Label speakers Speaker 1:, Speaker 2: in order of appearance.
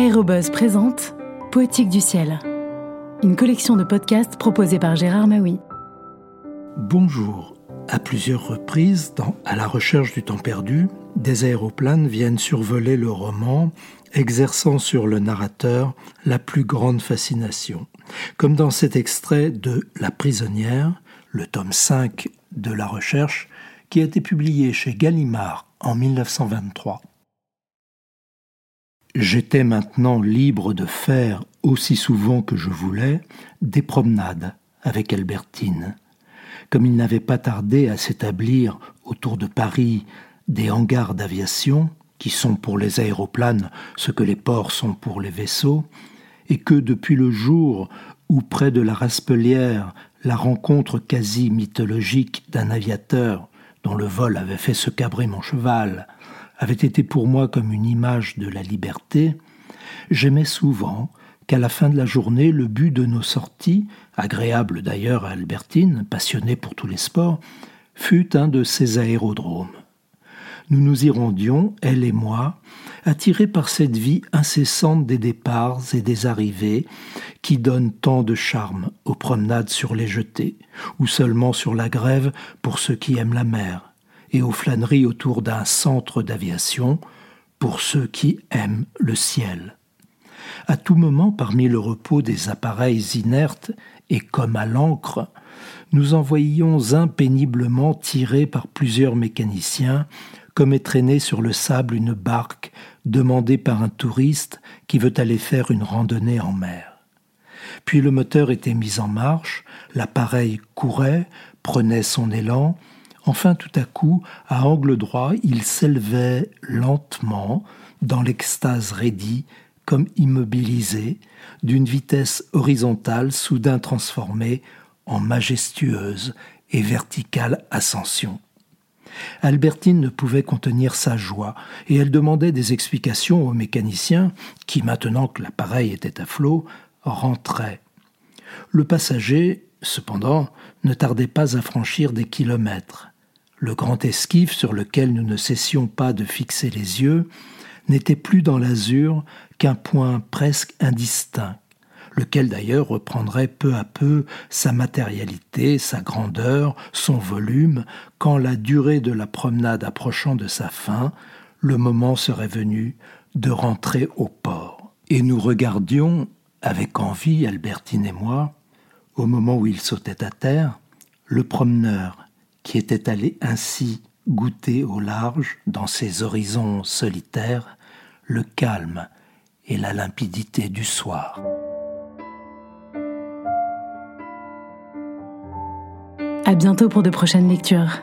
Speaker 1: Aérobuzz présente Poétique du ciel, une collection de podcasts proposée par Gérard Maui.
Speaker 2: Bonjour. À plusieurs reprises, dans À la recherche du temps perdu, des aéroplanes viennent survoler le roman, exerçant sur le narrateur la plus grande fascination. Comme dans cet extrait de La prisonnière, le tome 5 de La recherche, qui a été publié chez Gallimard en 1923. J'étais maintenant libre de faire, aussi souvent que je voulais, des promenades avec Albertine. Comme il n'avait pas tardé à s'établir autour de Paris des hangars d'aviation, qui sont pour les aéroplanes ce que les ports sont pour les vaisseaux, et que depuis le jour où près de la Raspelière la rencontre quasi mythologique d'un aviateur dont le vol avait fait se cabrer mon cheval avait été pour moi comme une image de la liberté, j'aimais souvent qu'à la fin de la journée, le but de nos sorties, agréable d'ailleurs à Albertine, passionnée pour tous les sports, fut un de ces aérodromes. Nous nous y rendions, elle et moi, attirés par cette vie incessante des départs et des arrivées qui donne tant de charme aux promenades sur les jetées, ou seulement sur la grève pour ceux qui aiment la mer et aux flâneries autour d'un centre d'aviation pour ceux qui aiment le ciel. À tout moment, parmi le repos des appareils inertes et comme à l'encre, nous en voyions un péniblement tiré par plusieurs mécaniciens, comme est traînée sur le sable une barque demandée par un touriste qui veut aller faire une randonnée en mer. Puis le moteur était mis en marche, l'appareil courait, prenait son élan, Enfin, tout à coup, à angle droit, il s'élevait lentement, dans l'extase raidie, comme immobilisé, d'une vitesse horizontale soudain transformée en majestueuse et verticale ascension. Albertine ne pouvait contenir sa joie, et elle demandait des explications au mécanicien, qui, maintenant que l'appareil était à flot, rentrait. Le passager, cependant, ne tardait pas à franchir des kilomètres. Le grand esquif sur lequel nous ne cessions pas de fixer les yeux n'était plus dans l'azur qu'un point presque indistinct, lequel d'ailleurs reprendrait peu à peu sa matérialité, sa grandeur, son volume, quand la durée de la promenade approchant de sa fin, le moment serait venu de rentrer au port. Et nous regardions, avec envie, Albertine et moi, au moment où il sautait à terre, le promeneur qui était allé ainsi goûter au large, dans ses horizons solitaires, le calme et la limpidité du soir.
Speaker 1: À bientôt pour de prochaines lectures.